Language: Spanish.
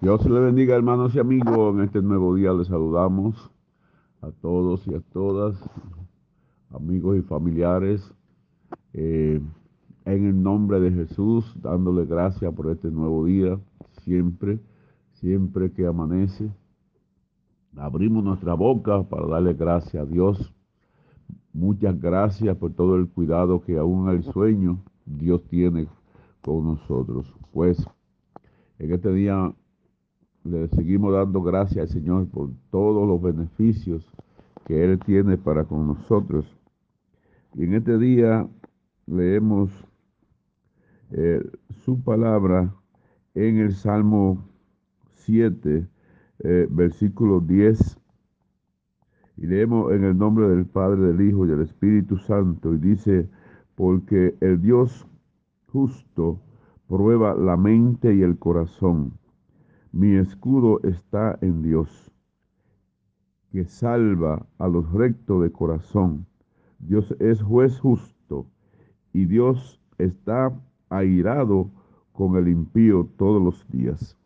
Dios le bendiga, hermanos y amigos. En este nuevo día les saludamos a todos y a todas, amigos y familiares, eh, en el nombre de Jesús, dándole gracias por este nuevo día, siempre, siempre que amanece. Abrimos nuestra boca para darle gracias a Dios. Muchas gracias por todo el cuidado que aún el sueño Dios tiene con nosotros. Pues en este día le seguimos dando gracias al Señor por todos los beneficios que Él tiene para con nosotros. Y en este día leemos eh, su palabra en el Salmo 7, eh, versículo 10. Y leemos en el nombre del Padre, del Hijo y del Espíritu Santo. Y dice, porque el Dios justo prueba la mente y el corazón mi escudo está en Dios, que salva a los rectos de corazón. Dios es juez justo y Dios está airado con el impío todos los días.